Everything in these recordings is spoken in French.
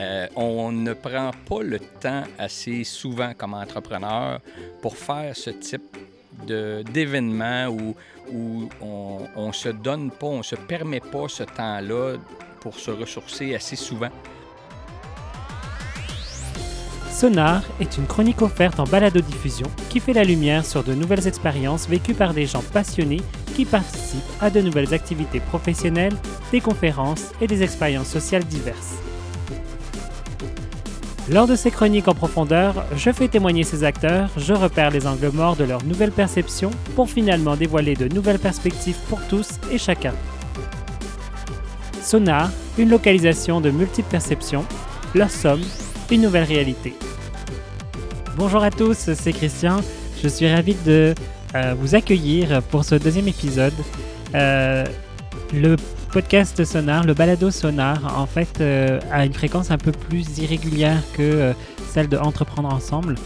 Euh, on ne prend pas le temps assez souvent comme entrepreneur pour faire ce type d'événement où, où on ne se donne pas, on ne se permet pas ce temps-là pour se ressourcer assez souvent. Sonar est une chronique offerte en balado-diffusion qui fait la lumière sur de nouvelles expériences vécues par des gens passionnés qui participent à de nouvelles activités professionnelles, des conférences et des expériences sociales diverses. Lors de ces chroniques en profondeur, je fais témoigner ces acteurs, je repère les angles morts de leurs nouvelles perceptions pour finalement dévoiler de nouvelles perspectives pour tous et chacun. Sonar, une localisation de multiples perceptions, leur somme, une nouvelle réalité. Bonjour à tous, c'est Christian. Je suis ravi de euh, vous accueillir pour ce deuxième épisode. Euh, le podcast sonar, le balado sonar, en fait, euh, a une fréquence un peu plus irrégulière que euh, celle de Entreprendre ensemble.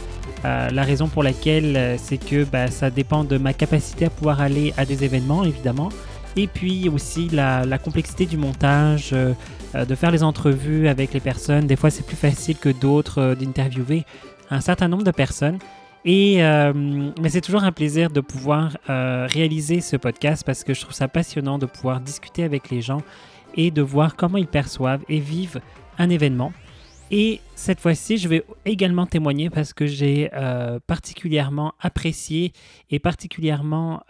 Euh, la raison pour laquelle, c'est que bah, ça dépend de ma capacité à pouvoir aller à des événements, évidemment, et puis aussi la, la complexité du montage, de faire les entrevues avec les personnes. Des fois, c'est plus facile que d'autres d'interviewer un certain nombre de personnes. Et, euh, mais c'est toujours un plaisir de pouvoir euh, réaliser ce podcast parce que je trouve ça passionnant de pouvoir discuter avec les gens et de voir comment ils perçoivent et vivent un événement. Et cette fois-ci, je vais également témoigner parce que j'ai euh, particulièrement apprécié et particulièrement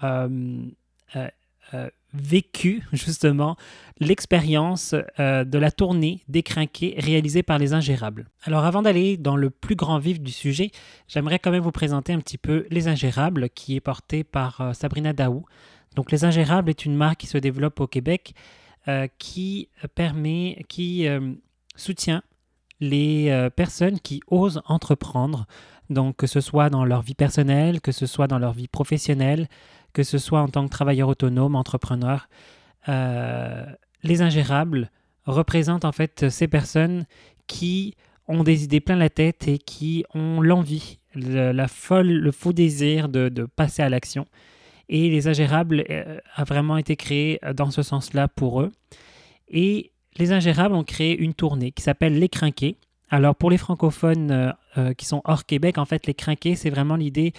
vécu justement l'expérience euh, de la tournée Décrinqué réalisée par les Ingérables. Alors avant d'aller dans le plus grand vif du sujet, j'aimerais quand même vous présenter un petit peu Les Ingérables qui est porté par euh, Sabrina Daou. Donc Les Ingérables est une marque qui se développe au Québec euh, qui permet, qui soutient les personnes qui osent entreprendre, donc que ce soit dans leur vie personnelle, que ce soit dans leur vie professionnelle, que ce soit en tant que travailleur autonome, entrepreneur. Euh, les ingérables représentent en fait ces personnes qui ont des idées plein la tête et qui ont l'envie, le, la folle, le faux désir de, passer à l'action. Et les ingérables euh, a vraiment été créé dans ce sens-là pour eux. Et les ingérables ont créé une tournée qui s'appelle Les Crinqués. Alors pour les francophones euh, qui sont hors Québec, en fait, les Crinqués, c'est vraiment l'idée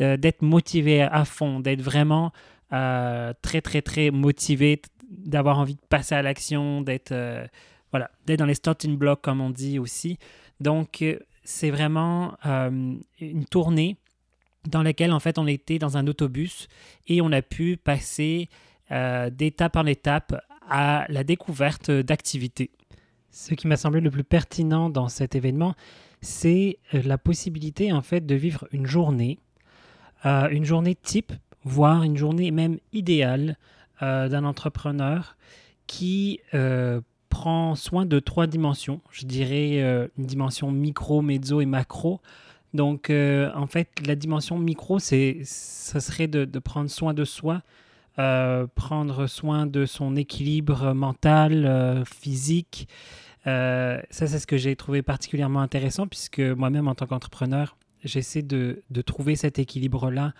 euh, d'être motivé à fond, d'être vraiment euh, très, très, très motivé, d'avoir envie de passer à l'action, d'être euh, voilà, dans les starting blocks, comme on dit aussi. Donc, c'est vraiment une tournée dans laquelle, en fait, on était dans un autobus et on a pu passer d'étape en étape à la découverte d'activités. Ce qui m'a semblé le plus pertinent dans cet événement, c'est la possibilité, en fait, de vivre une journée euh, une journée type, voire une journée même idéale euh, d'un entrepreneur qui euh, prend soin de trois dimensions. Je dirais une dimension micro, mezzo et macro. Donc, en fait, la dimension micro, c'est, serait de, prendre soin de soi, prendre soin de son équilibre mental, physique. ça, c'est ce que j'ai trouvé particulièrement intéressant, puisque moi-même, en tant qu'entrepreneur, j'essaie de, trouver cet équilibre-là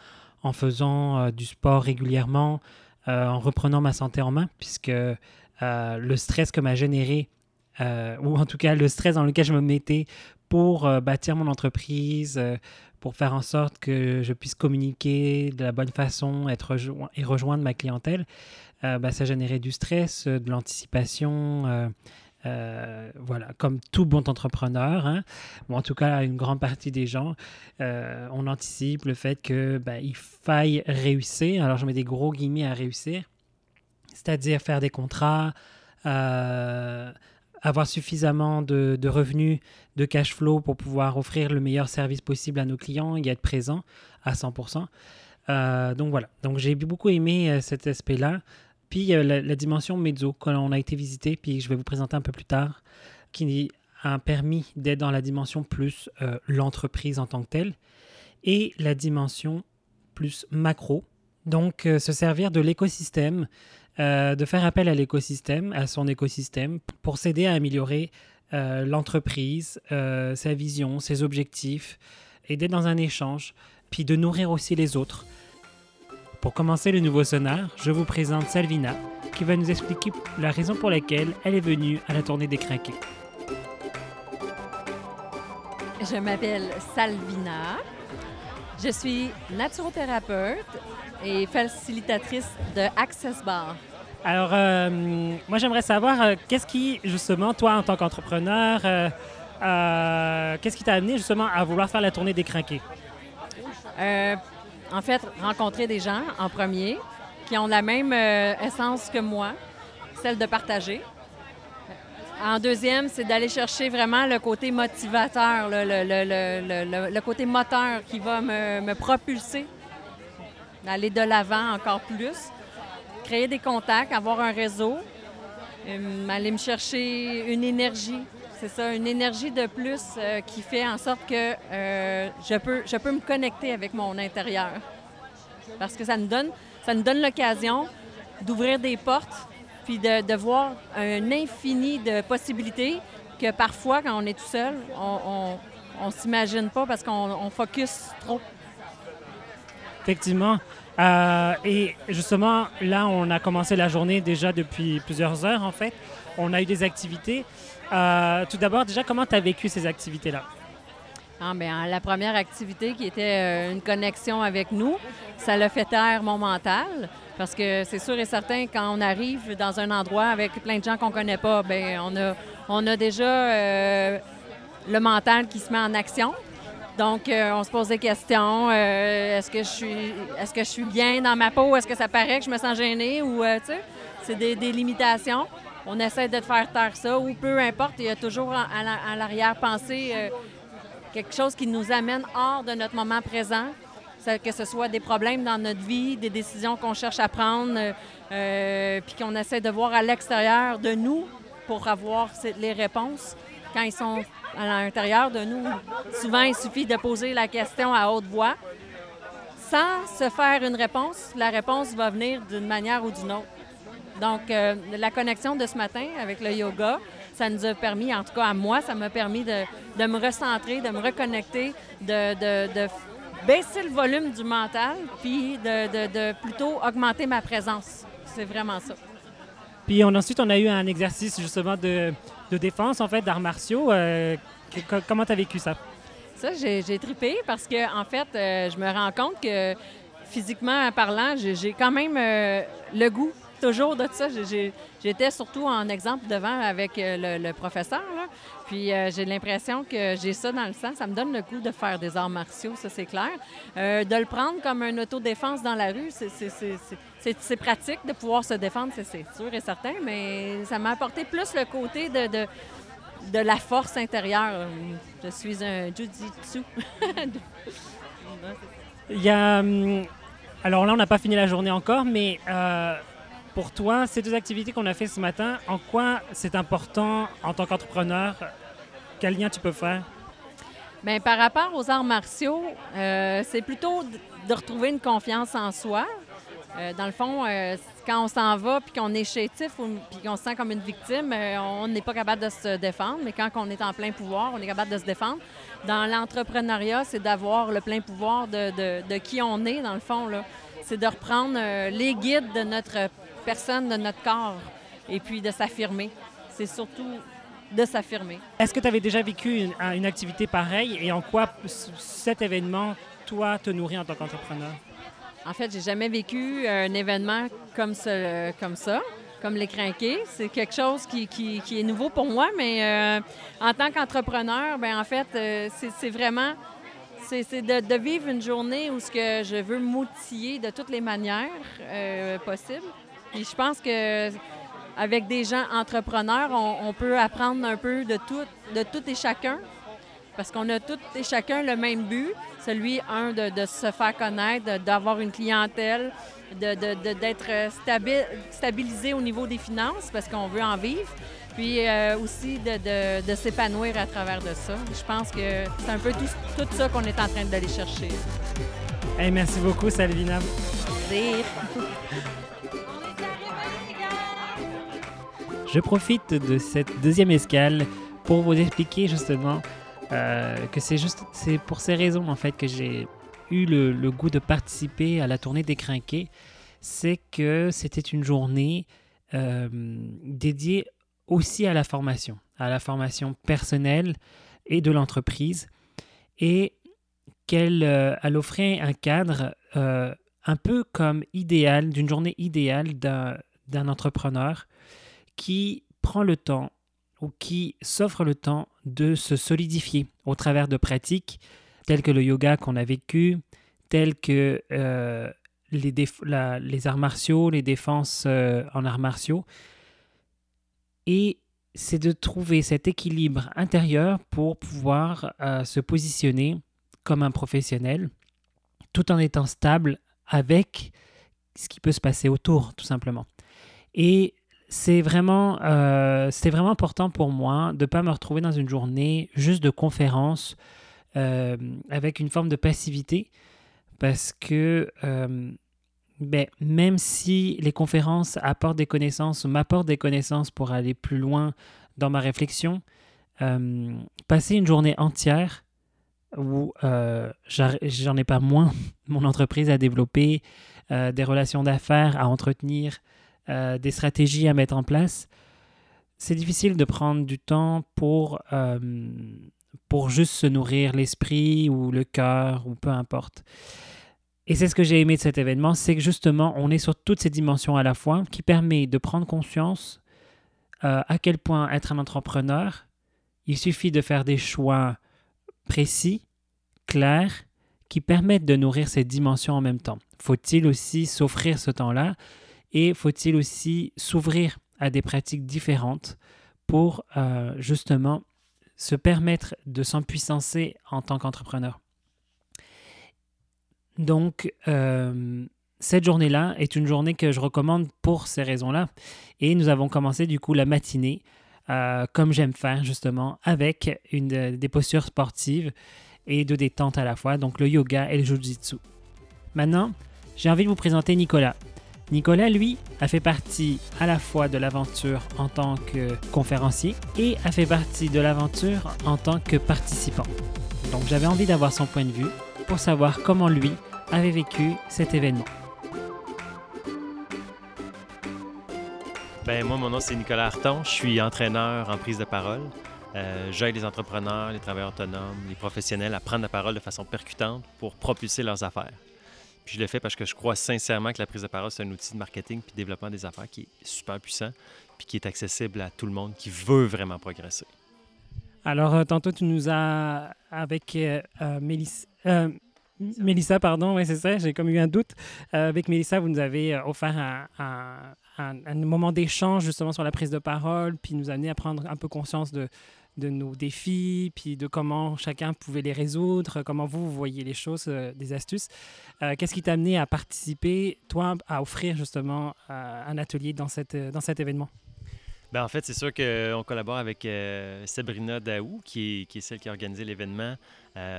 en faisant euh, du sport régulièrement, euh, en reprenant ma santé en main, puisque euh, le stress que m'a généré, ou en tout cas le stress dans lequel je me mettais pour bâtir mon entreprise, pour faire en sorte que je puisse communiquer de la bonne façon être et rejoindre ma clientèle, bah, ça générait du stress, de l'anticipation euh, voilà, comme tout bon entrepreneur, hein, ou en tout cas une grande partie des gens, euh, on anticipe le fait que ben, il faille réussir. Alors je mets des gros guillemets à réussir, c'est-à-dire faire des contrats, euh, avoir suffisamment de, revenus, de cash flow pour pouvoir offrir le meilleur service possible à nos clients et être présent à 100%. donc voilà, donc j'ai beaucoup aimé cet aspect-là. Puis a la, dimension mezzo qu'on a été visité, puis je vais vous présenter un peu plus tard, qui a permis d'être dans la dimension plus euh, l'entreprise en tant que telle, et la dimension plus macro, donc euh, se servir de l'écosystème, euh, de faire appel à l'écosystème, à son écosystème, pour s'aider à améliorer l'entreprise, sa vision, ses objectifs, et d'être dans un échange, puis de nourrir aussi les autres. Pour commencer le nouveau sonar, je vous présente Salvina, qui va nous expliquer la raison pour laquelle elle est venue à la tournée des craqués. Je m'appelle Salvina. Je suis naturothérapeute et facilitatrice de Access Bar. Alors, euh, moi, j'aimerais savoir, euh, qu'est-ce qui, justement, toi, en tant qu'entrepreneur, euh, qu'est-ce qui t'a amené, justement, à vouloir faire la tournée des crinqués? En fait, rencontrer des gens, en premier, qui ont la même essence que moi, celle de partager. En deuxième, c'est d'aller chercher vraiment le côté motivateur, le, côté moteur qui va me, me propulser, d'aller de l'avant encore plus créer des contacts, avoir un réseau, euh, aller me chercher une énergie. C'est ça, une énergie de plus euh, qui fait en sorte que euh, je, peux, je peux me connecter avec mon intérieur. Parce que ça nous donne, ça nous donne l'occasion d'ouvrir des portes, puis de, voir un infini de possibilités que parfois, quand on est tout seul, on ne s'imagine pas parce qu'on focus trop. Effectivement. Euh, et justement, là, on a commencé la journée déjà depuis plusieurs heures, en fait. On a eu des activités. Euh, tout d'abord, déjà, comment tu as vécu ces activités-là? Ah, bien, la première activité qui était euh, une connexion avec nous, ça l'a fait taire mon mental. Parce que c'est sûr et certain, quand on arrive dans un endroit avec plein de gens qu'on ne connaît pas, bien, on a, on a déjà le mental qui se met en action. Donc, euh, on se pose des questions. Euh, est-ce que je suis est-ce que je suis bien dans ma peau? Est-ce que ça paraît que je me sens gênée? Ou, euh, tu sais, c'est des, limitations. On essaie de faire taire ça, ou peu importe, il y a toujours à l'arrière-pensée quelque chose qui nous amène hors de notre moment présent, que ce soit des problèmes dans notre vie, des décisions qu'on cherche à prendre, puis qu'on essaie de voir à l'extérieur de nous pour avoir les réponses quand ils sont à l'intérieur de nous. Souvent, il suffit de poser la question à haute voix. Sans se faire une réponse, la réponse va venir d'une manière ou d'une autre. Donc, euh, la connexion de ce matin avec le yoga, ça nous a permis, en tout cas à moi, ça m'a permis de, me recentrer, de me reconnecter, de, baisser le volume du mental, puis de, plutôt augmenter ma présence. C'est vraiment ça. Puis ensuite, on a eu un exercice justement de, de défense, en fait, d'arts martiaux. Euh, comment tu as vécu ça? Ça, j'ai tripé parce que, en fait, euh, je me rends compte que physiquement parlant, j'ai quand même euh, le goût toujours de ça. J'étais surtout en exemple devant avec le, professeur. Puis j'ai l'impression que j'ai ça dans le sang. Ça me donne le goût de faire des arts martiaux, ça c'est clair. de le prendre comme un autodéfense dans la rue, c'est pratique de pouvoir se défendre, c'est sûr et certain, mais ça m'a apporté plus le côté de, la force intérieure. Je suis un jujitsu. Il y a. Hum, alors là, on n'a pas fini la journée encore, mais euh, pour toi, ces deux activités qu'on a fait ce matin, en quoi c'est important en tant qu'entrepreneur? Quel lien tu peux faire? Bien, par rapport aux arts martiaux, euh, c'est plutôt de retrouver une confiance en soi, euh, dans le fond, euh, quand on s'en va puis qu'on est chétif puis qu'on se sent comme une victime, on n'est pas capable de se défendre. Mais quand on est en plein pouvoir, on est capable de se défendre. Dans l'entrepreneuriat, c'est d'avoir le plein pouvoir de, qui on est, dans le fond. C'est de reprendre les guides de notre personne, de notre corps, et puis de s'affirmer. C'est surtout de s'affirmer. Est-ce que tu avais déjà vécu une, une activité pareille et en quoi cet événement, toi, te nourrit en tant qu'entrepreneur? En fait, j'ai jamais vécu un événement comme, ce, comme ça, comme les crinqués. C'est quelque chose qui, est nouveau pour moi, mais euh, en tant qu'entrepreneur, ben en fait, euh, c'est vraiment c'est de, vivre une journée où ce que je veux m'outiller de toutes les manières euh, possibles. Et je pense que avec des gens entrepreneurs, on, on, peut apprendre un peu de tout, de tout et chacun parce qu'on a tout et chacun le même but, celui, un, de, se faire connaître, d'avoir une clientèle, d'être stabilisé au niveau des finances, parce qu'on veut en vivre, puis euh, aussi de, s'épanouir à travers de ça. Je pense que c'est un peu tout, ça qu'on est en train d'aller chercher. merci beaucoup, Salvina. Je profite de cette deuxième escale pour vous expliquer justement euh, que c'est juste pour ces raisons en fait que j'ai eu le, goût de participer à la tournée des Crinqués. C'est que c'était une journée euh, dédiée aussi à la formation, à la formation personnelle et de l'entreprise. et qu'elle elle offrait un cadre un peu comme idéal, d'une journée idéale d'un entrepreneur qui prend le temps ou qui s'offre le temps de se solidifier au travers de pratiques telles que le yoga qu'on a vécu, telles que euh, les, arts martiaux, les défenses euh, en arts martiaux. Et c'est de trouver cet équilibre intérieur pour pouvoir euh, se positionner comme un professionnel tout en étant stable avec ce qui peut se passer autour, tout simplement. Et c'est vraiment, euh, vraiment important pour moi de ne pas me retrouver dans une journée juste de conférence euh, avec une forme de passivité. Parce que euh, ben, même si les conférences apportent des connaissances ou m'apportent des connaissances pour aller plus loin dans ma réflexion, passer une journée entière où j'en ai pas moins mon entreprise à développer, des relations d'affaires à entretenir, euh, des stratégies à mettre en place, c'est difficile de prendre du temps pour, euh, pour juste se nourrir l'esprit ou le cœur ou peu importe. Et c'est ce que j'ai aimé de cet événement, c'est que justement, on est sur toutes ces dimensions à la fois qui permet de prendre conscience euh, à quel point être un entrepreneur, il suffit de faire des choix précis, clairs, qui permettent de nourrir ces dimensions en même temps. Faut-il aussi s'offrir ce temps-là et faut-il aussi s'ouvrir à des pratiques différentes pour euh, justement se permettre de s'empuissancer en tant qu'entrepreneur? Donc, euh, cette journée-là est une journée que je recommande pour ces raisons-là. Et nous avons commencé du coup la matinée, euh, comme j'aime faire justement, avec une, des postures sportives et de détente à la fois, donc le yoga et le jujitsu. Maintenant, j'ai envie de vous présenter Nicolas. Nicolas, lui, a fait partie à la fois de l'aventure en tant que conférencier et a fait partie de l'aventure en tant que participant. Donc j'avais envie d'avoir son point de vue pour savoir comment lui avait vécu cet événement. Ben, moi, mon nom, c'est Nicolas Harton. Je suis entraîneur en prise de parole. Euh, J'aide les entrepreneurs, les travailleurs autonomes, les professionnels à prendre la parole de façon percutante pour propulser leurs affaires je le fais parce que je crois sincèrement que la prise de parole, c'est un outil de marketing puis de développement des affaires qui est super puissant puis qui est accessible à tout le monde qui veut vraiment progresser. Alors, euh, tantôt, tu nous as, avec euh, euh, Mélissa, pardon, oui, c'est ça, j'ai comme eu un doute. avec Mélissa, vous nous avez offert un, un moment d'échange justement sur la prise de parole, puis nous amener à prendre un peu conscience de, de nos défis, puis de comment chacun pouvait les résoudre, comment vous, voyez les choses, euh, des astuces. Euh, qu'est-ce qui t'a amené à participer, toi, à offrir justement euh, un atelier dans, cette, dans cet événement? Bien, en fait, c'est sûr qu'on collabore avec Sabrina Daou, qui est, qui est, celle qui a organisé l'événement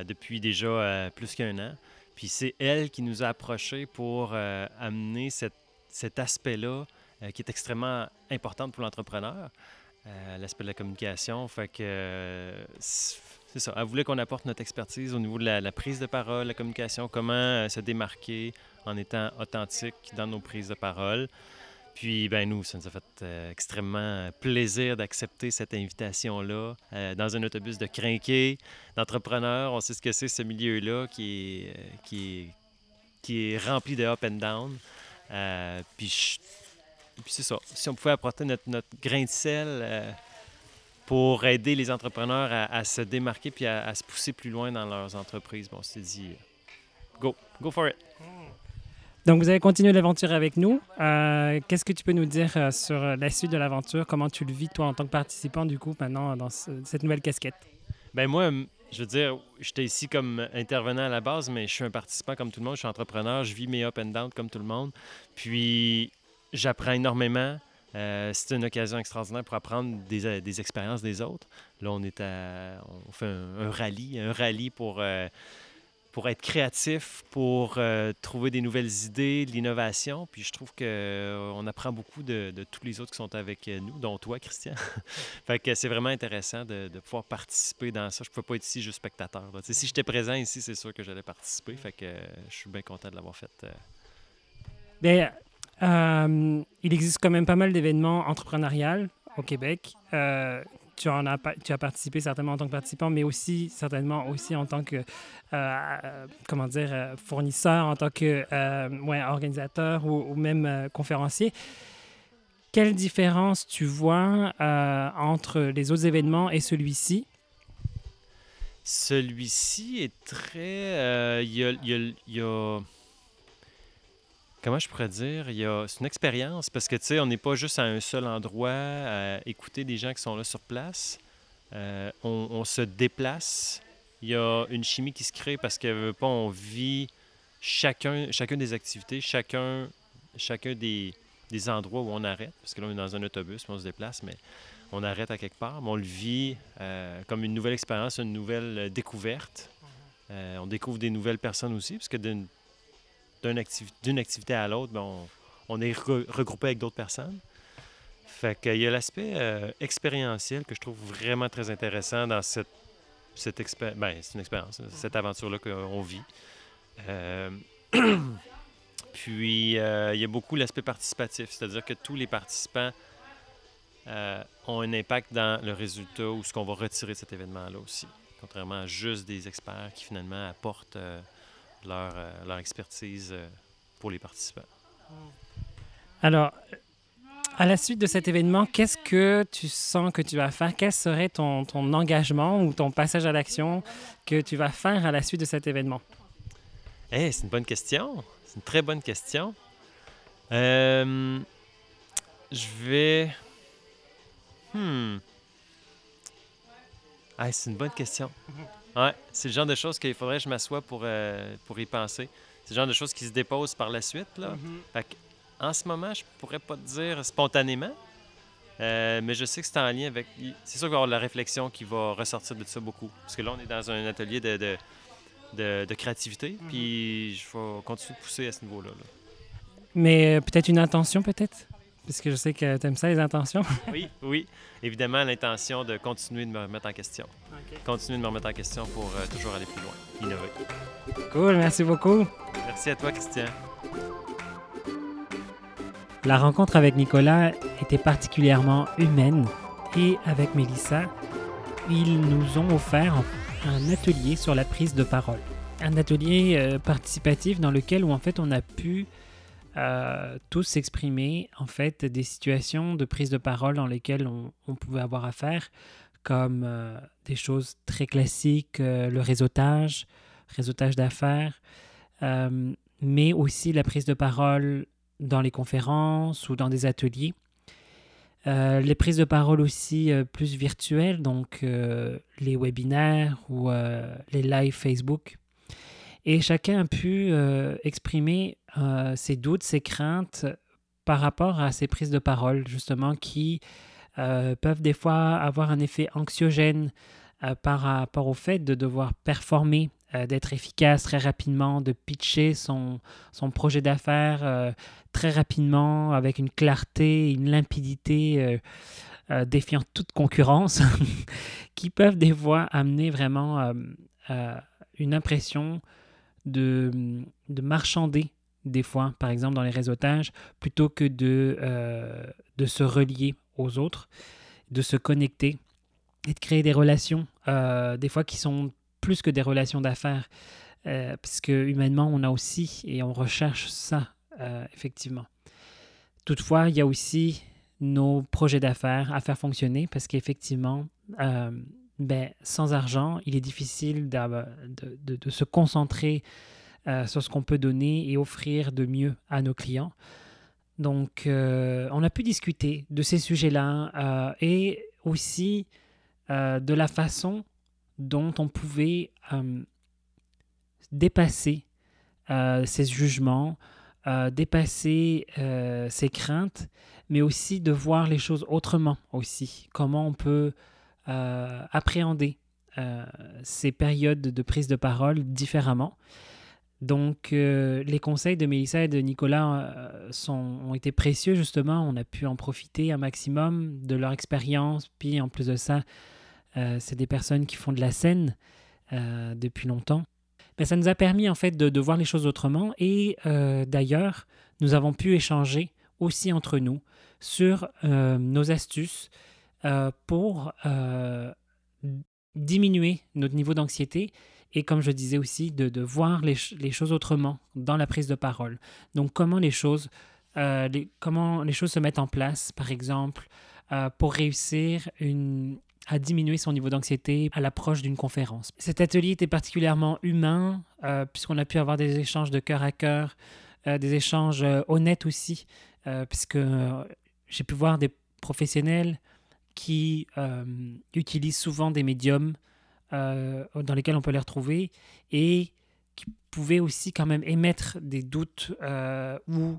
depuis déjà plus qu'un an. Puis c'est elle qui nous a approchés pour amener cette, cet aspect-là qui est extrêmement important pour l'entrepreneur. Euh, l'aspect de la communication. Fait que euh, c'est ça. Elle voulait qu'on apporte notre expertise au niveau de la, prise de parole, la communication, comment euh, se démarquer en étant authentique dans nos prises de parole. Puis, ben nous, ça nous a fait extrêmement plaisir d'accepter cette invitation-là dans un autobus de crinqués, d'entrepreneurs. On sait ce que c'est, ce milieu-là qui est, qui, qui est rempli de up and down. puis, puis c'est ça. Si on pouvait apporter notre, notre grain de sel euh, pour aider les entrepreneurs à, se démarquer puis à, se pousser plus loin dans leurs entreprises, bon, on s'est dit, euh, go, go for it. Donc, vous avez continué l'aventure avec nous. Euh, qu'est-ce que tu peux nous dire sur la suite de l'aventure? Comment tu le vis, toi, en tant que participant, du coup, maintenant, dans cette nouvelle casquette? Ben moi, je veux dire, j'étais ici comme intervenant à la base, mais je suis un participant comme tout le monde. Je suis entrepreneur, je vis mes up and down comme tout le monde. Puis, j'apprends énormément. Euh, c'est une occasion extraordinaire pour apprendre des, euh, des, expériences des autres. Là, on, est on fait un, rallye, un rallye pour, euh, pour être créatif, pour trouver des nouvelles idées, de l'innovation. Puis je trouve qu'on apprend beaucoup de, tous les autres qui sont avec nous, dont toi, Christian. fait que c'est vraiment intéressant de, pouvoir participer dans ça. Je ne peux pas être ici juste spectateur. Si j'étais présent ici, c'est sûr que j'allais participer. Fait que je suis bien content de l'avoir fait. Bien, euh, il existe quand même pas mal d'événements entrepreneuriaux au Québec. Euh, tu, en as, tu as participé certainement en tant que participant, mais aussi certainement aussi en tant que, comment dire, fournisseur, en tant que organisateur ou même conférencier. Quelle différence tu vois entre les autres événements et celui-ci? Celui-ci est très. Il y a comment je pourrais dire, il y a, c'est une expérience parce que, tu sais, on n'est pas juste à un seul endroit à écouter des gens qui sont là sur place. Euh, on, se déplace. Il y a une chimie qui se crée parce que pas, on vit chacun, chacun des activités, chacun, chacun des, des endroits où on arrête. Parce que là, on est dans un autobus, on se déplace, mais on arrête à quelque part. Mais on le vit euh, comme une nouvelle expérience, une nouvelle découverte. Euh, on découvre des nouvelles personnes aussi, parce que d'une d'une activité à l'autre, ben, on, est regroupé avec d'autres personnes. Fait qu'il y a l'aspect euh, expérientiel que je trouve vraiment très intéressant dans cette, cette ben, c'est une expérience, cette aventure-là qu'on vit. Euh, puis, euh, il y a beaucoup l'aspect participatif, c'est-à-dire que tous les participants ont un impact dans le résultat ou ce qu'on va retirer de cet événement-là aussi, contrairement à juste des experts qui finalement apportent leur, euh, leur expertise euh, pour les participants. Alors, à la suite de cet événement, qu'est-ce que tu sens que tu vas faire? Quel serait ton, ton engagement ou ton passage à l'action que tu vas faire à la suite de cet événement? Eh, c'est une bonne question. C'est une très bonne question. Euh, je vais. Hmm. Ah, c'est une bonne question. Ouais, c'est le genre de choses qu'il faudrait que je m'assoie pour, euh, pour y penser. C'est le genre de choses qui se déposent par la suite. Là. Mm-hmm. en ce moment, je pourrais pas te dire spontanément, euh, mais je sais que c'est en lien avec. C'est sûr qu'il va y avoir de la réflexion qui va ressortir de ça beaucoup. Parce que là, on est dans un atelier de, de, de, créativité, mm-hmm. puis je vais continuer de pousser à ce niveau-là. Là. Mais euh, peut-être une intention, peut-être? Puisque je sais que tu aimes ça, les intentions. oui, oui. Évidemment, l'intention de continuer de me remettre en question. Continuer de me remettre en question pour euh, toujours aller plus loin, innover. Cool, merci beaucoup. Merci à toi, Christian. La rencontre avec Nicolas était particulièrement humaine et avec Mélissa, ils nous ont offert un atelier sur la prise de parole. Un atelier euh, participatif dans lequel où en fait on a pu euh, tous s'exprimer en fait des situations de prise de parole dans lesquelles on, pouvait avoir affaire, comme euh, des choses très classiques, euh, le réseautage, réseautage d'affaires, mais aussi la prise de parole dans les conférences ou dans des ateliers. les prises de parole aussi plus virtuelles, donc les webinaires ou les lives Facebook. Et chacun a pu exprimer euh, ses doutes, ses craintes par rapport à ces prises de parole, justement, qui euh, peuvent des fois avoir un effet anxiogène euh, par rapport au fait de devoir performer, d'être efficace très rapidement, de pitcher son, son projet d'affaires très rapidement, avec une clarté, une limpidité. défiant toute concurrence, qui peuvent des fois amener vraiment une impression de, de marchander des fois, par exemple dans les réseautages, plutôt que de, euh, de se relier aux autres, de se connecter et de créer des relations, euh, des fois qui sont plus que des relations d'affaires, euh, parce que humainement, on a aussi, et on recherche ça, effectivement. Toutefois, il y a aussi nos projets d'affaires à faire fonctionner, parce qu'effectivement, ben, sans argent, il est difficile de, de, se concentrer euh, sur ce qu'on peut donner et offrir de mieux à nos clients. Donc, euh, on a pu discuter de ces sujets-là euh, et aussi de la façon dont on pouvait dépasser ces jugements, dépasser ces craintes, mais aussi de voir les choses autrement aussi. Comment on peut appréhender ces périodes de prise de parole différemment. Donc, euh, les conseils de Mélissa et de Nicolas euh, sont, ont été précieux, justement. On a pu en profiter un maximum de leur expérience. Puis, en plus de ça, euh, c'est des personnes qui font de la scène depuis longtemps. Mais ça nous a permis, en fait, de voir les choses autrement. Et d'ailleurs, nous avons pu échanger aussi entre nous sur nos astuces, pour diminuer notre niveau d'anxiété et comme je disais aussi, de, voir les, choses autrement dans la prise de parole. Donc comment les choses, comment les choses se mettent en place, par exemple, pour réussir à diminuer son niveau d'anxiété à l'approche d'une conférence. Cet atelier était particulièrement humain, euh, puisqu'on a pu avoir des échanges de cœur à cœur, euh, des échanges euh, honnêtes aussi, puisque j'ai pu voir des professionnels qui utilisent souvent des médiums dans lesquels on peut les retrouver et qui pouvaient aussi quand même émettre des doutes ou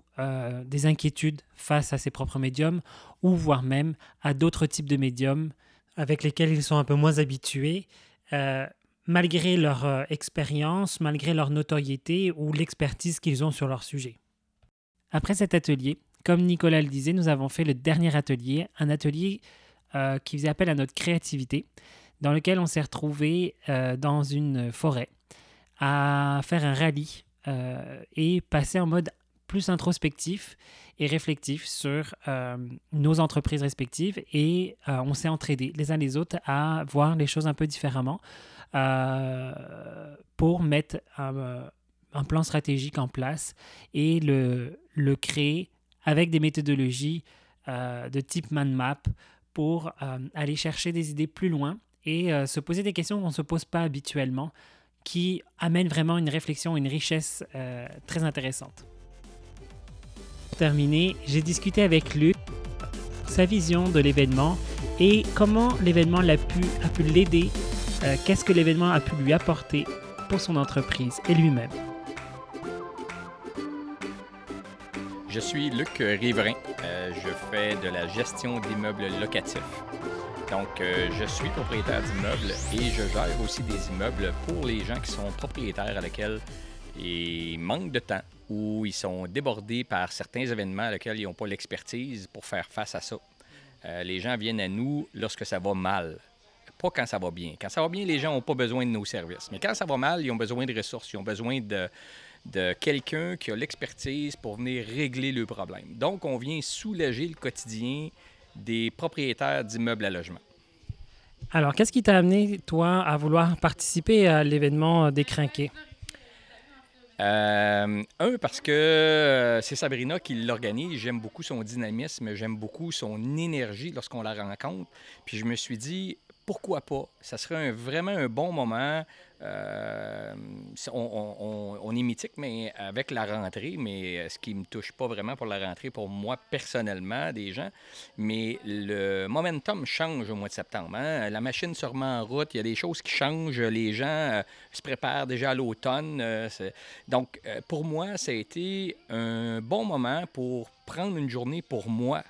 des inquiétudes face à ses propres médiums ou voire même à d'autres types de médiums avec lesquels ils sont un peu moins habitués, euh, malgré leur euh, expérience, malgré leur notoriété ou l'expertise qu'ils ont sur leur sujet. Après cet atelier, comme Nicolas le disait, nous avons fait le dernier atelier, un atelier euh, qui faisait appel à notre créativité, dans lequel on s'est retrouvé dans une forêt à faire un rallye et passer en mode plus introspectif et réflectif sur euh, nos entreprises respectives et euh, on s'est entraidés les uns les autres à voir les choses un peu différemment euh, pour mettre un, un, plan stratégique en place et le, le créer avec des méthodologies de type man map pour aller chercher des idées plus loin et se poser des questions qu'on ne se pose pas habituellement qui amènent vraiment une réflexion, une richesse très intéressante terminé, j'ai discuté avec Luc sa vision de l'événement et comment l'événement l'a a pu l'aider, euh, qu'est-ce que l'événement a pu lui apporter pour son entreprise et lui-même. Je suis Luc Riverain. Euh, je fais de la gestion d'immeubles locatifs. Donc, euh, je suis propriétaire d'immeubles et je gère aussi des immeubles pour les gens qui sont propriétaires à lesquels ils manquent de temps où ils sont débordés par certains événements à lesquels ils n'ont pas l'expertise pour faire face à ça. Euh, les gens viennent à nous lorsque ça va mal, pas quand ça va bien. Quand ça va bien, les gens n'ont pas besoin de nos services. Mais quand ça va mal, ils ont besoin de ressources, ils ont besoin de, de quelqu'un qui a l'expertise pour venir régler le problème. Donc, on vient soulager le quotidien des propriétaires d'immeubles à logement. Alors, qu'est-ce qui t'a amené, toi, à vouloir participer à l'événement des Crinqués? Euh, un, parce que euh, c'est Sabrina qui l'organise. J'aime beaucoup son dynamisme, j'aime beaucoup son énergie lorsqu'on la rencontre. Puis je me suis dit, pourquoi pas? Ça serait vraiment un bon moment. Euh, on, est mythique, mais avec la rentrée, mais ce qui ne me touche pas vraiment pour la rentrée, pour moi personnellement, des gens, mais le momentum change au mois de septembre. Hein. La machine se remet en route, il y a des choses qui changent, les gens euh, se préparent déjà à l'automne. Euh, donc, pour moi, ça a été un bon moment pour prendre une journée pour moi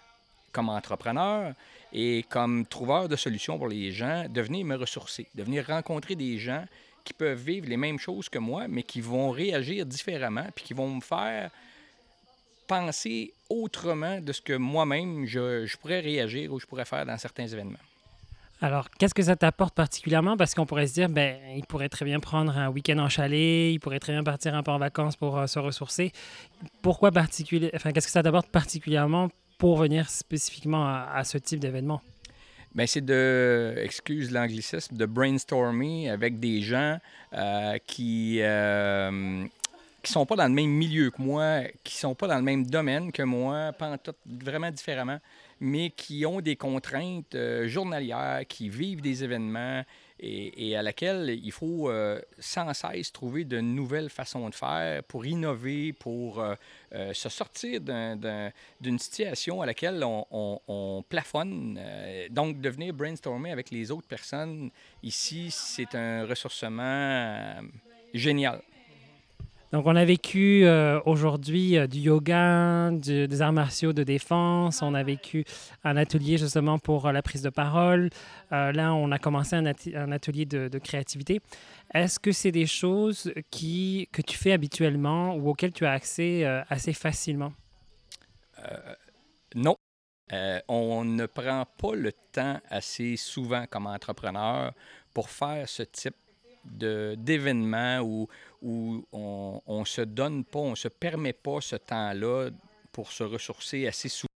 comme entrepreneur et comme trouveur de solutions pour les gens, de venir me ressourcer, de venir rencontrer des gens qui peuvent vivre les mêmes choses que moi, mais qui vont réagir différemment, puis qui vont me faire penser autrement de ce que moi-même je, pourrais réagir ou je pourrais faire dans certains événements. Alors, qu'est-ce que ça t'apporte particulièrement? Parce qu'on pourrait se dire, ben, il pourrait très bien prendre un week-end en chalet, il pourrait très bien partir un peu en vacances pour euh, se ressourcer. Pourquoi particulier, enfin, qu'est-ce que ça t'apporte particulièrement pour venir spécifiquement à, ce type d'événement? Bien, c'est de, excuse l'anglicisme, de brainstormer avec des gens euh, qui ne euh, sont pas dans le même milieu que moi, qui sont pas dans le même domaine que moi, vraiment différemment, mais qui ont des contraintes euh, journalières, qui vivent des événements, et, à laquelle il faut euh, sans cesse trouver de nouvelles façons de faire pour innover, pour euh, se sortir d'une situation à laquelle on, plafonne. donc, de venir brainstormer avec les autres personnes ici, c'est un ressourcement génial. Donc, on a vécu euh, aujourd'hui euh, du yoga, des arts martiaux de défense. On a vécu un atelier justement pour euh, la prise de parole. là, on a commencé un, atelier de, créativité. Est-ce que c'est des choses qui, que tu fais habituellement ou auxquelles tu as accès assez facilement? non. on ne prend pas le temps assez souvent comme entrepreneur pour faire ce type d'événements où, où on ne se donne pas, on se permet pas ce temps-là pour se ressourcer assez souvent.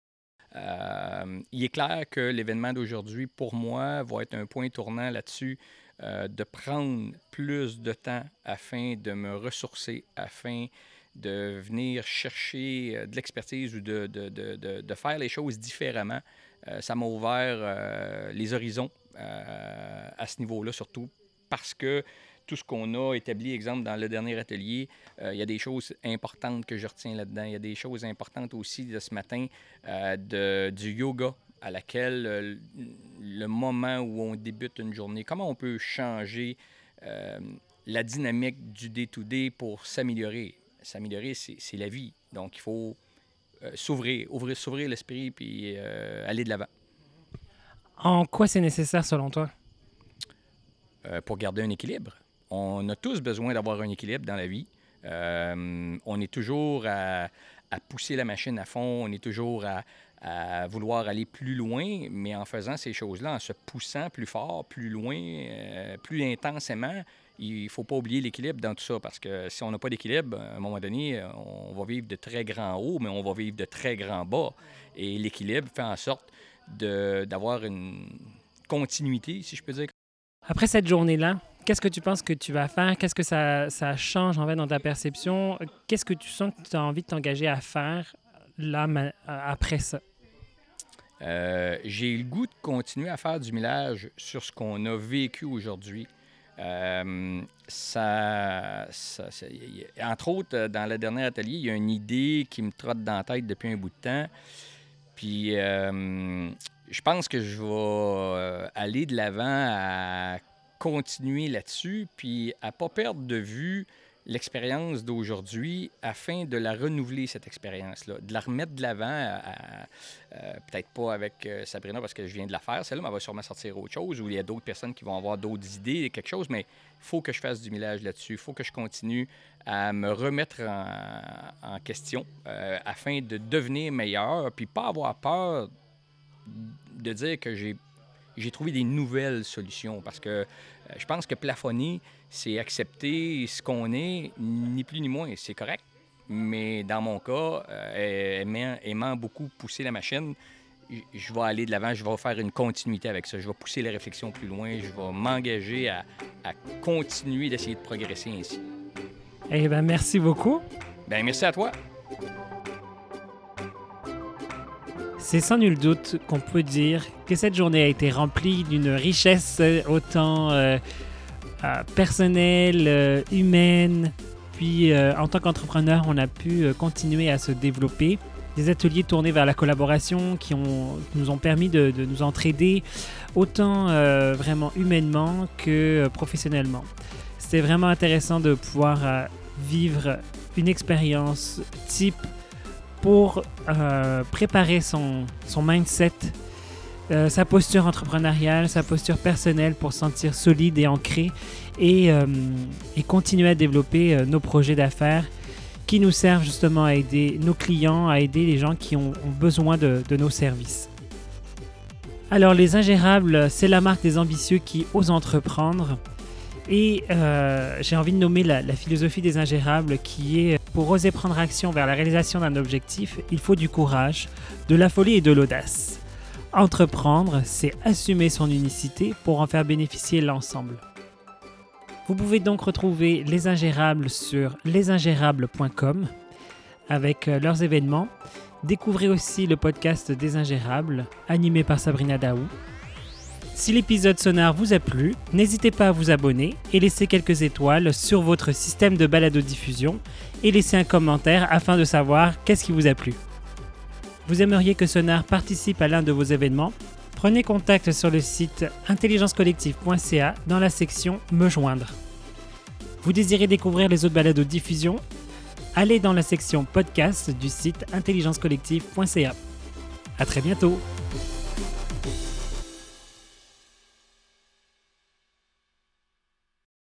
Euh, il est clair que l'événement d'aujourd'hui, pour moi, va être un point tournant là-dessus, euh, de prendre plus de temps afin de me ressourcer, afin de venir chercher euh, de l'expertise ou de, de, de, de, faire les choses différemment. Ça m'a ouvert les horizons à ce niveau-là, surtout parce que tout ce qu'on a établi, exemple, dans le dernier atelier, il y a des choses importantes que je retiens là-dedans. Il y a des choses importantes aussi de ce matin, de, du yoga à laquelle euh, le moment où on débute une journée, comment on peut changer euh, la dynamique du day-to-day pour s'améliorer? S'améliorer, c'est la vie. Donc, il faut euh, s'ouvrir, ouvrir, s'ouvrir l'esprit puis aller de l'avant. En quoi c'est nécessaire selon toi? pour garder un équilibre. On a tous besoin d'avoir un équilibre dans la vie. on est toujours à, pousser la machine à fond, on est toujours à, à vouloir aller plus loin, mais en faisant ces choses-là, en se poussant plus fort, plus loin, euh, plus intensément, il ne faut pas oublier l'équilibre dans tout ça, parce que si on n'a pas d'équilibre, à un moment donné, on va vivre de très grands hauts, mais on va vivre de très grands bas. Et l'équilibre fait en sorte d'avoir une continuité, si je peux dire. Après cette journée-là, qu'est-ce que tu penses que tu vas faire? Qu'est-ce que ça, change en fait dans ta perception? Qu'est-ce que tu sens que tu as envie de t'engager à faire là, après ça? Euh, j'ai le goût de continuer à faire du millage sur ce qu'on a vécu aujourd'hui. Euh, entre autres, dans le dernier atelier, il y a une idée qui me trotte dans la tête depuis un bout de temps. Puis, euh, je pense que je vais aller de l'avant à continuer là-dessus, puis à ne pas perdre de vue l'expérience d'aujourd'hui afin de la renouveler, cette expérience-là, de la remettre de l'avant, euh, peut-être pas avec euh, Sabrina parce que je viens de la faire, celle-là, mais elle va sûrement sortir autre chose, ou il y a d'autres personnes qui vont avoir d'autres idées, quelque chose, mais il faut que je fasse du millage là-dessus, il faut que je continue à me remettre en, question euh, afin de devenir meilleur, puis pas avoir peur de dire que j'ai j'ai trouvé des nouvelles solutions parce que je pense que plafonner, c'est accepter ce qu'on est, ni plus ni moins. C'est correct. Mais dans mon cas, euh, aimant, beaucoup pousser la machine, je vais aller de l'avant, je vais faire une continuité avec ça. Je vais pousser les réflexions plus loin, je vais m'engager à, continuer d'essayer de progresser ainsi. Eh bien, merci beaucoup. Bien, merci à toi. C'est sans nul doute qu'on peut dire que cette journée a été remplie d'une richesse autant euh, personnelle, euh, humaine. Puis euh, en tant qu'entrepreneur, on a pu euh, continuer à se développer. Des ateliers tournés vers la collaboration qui, nous ont permis de, nous entraider autant vraiment humainement que professionnellement. C'était vraiment intéressant de pouvoir vivre une expérience type pour préparer son, mindset euh, sa posture entrepreneuriale, sa posture personnelle pour se sentir solide et ancré et, euh, continuer à développer euh, nos projets d'affaires qui nous servent justement à aider nos clients, à aider les gens qui ont, besoin de, nos services. Alors les ingérables, c'est la marque des ambitieux qui osent entreprendre. Et j'ai envie de nommer la, la, philosophie des ingérables qui est pour oser prendre action vers la réalisation d'un objectif, il faut du courage, de la folie et de l'audace. Entreprendre, c'est assumer son unicité pour en faire bénéficier l'ensemble. Vous pouvez donc retrouver Les Ingérables sur lesingérables.com avec euh, leurs événements. Découvrez aussi le podcast des Ingérables, animé par Sabrina Daou. Si l'épisode sonore vous a plu, n'hésitez pas à vous abonner et laisser quelques étoiles sur votre système de balado-diffusion et laisser un commentaire afin de savoir qu'est-ce qui vous a plu. Vous aimeriez que Sonar participe à l'un de vos événements? Prenez contact sur le site intelligencecollective.ca dans la section Me joindre. Vous désirez découvrir les autres balades de diffusion Allez dans la section podcast du site intelligencecollective.ca. À très bientôt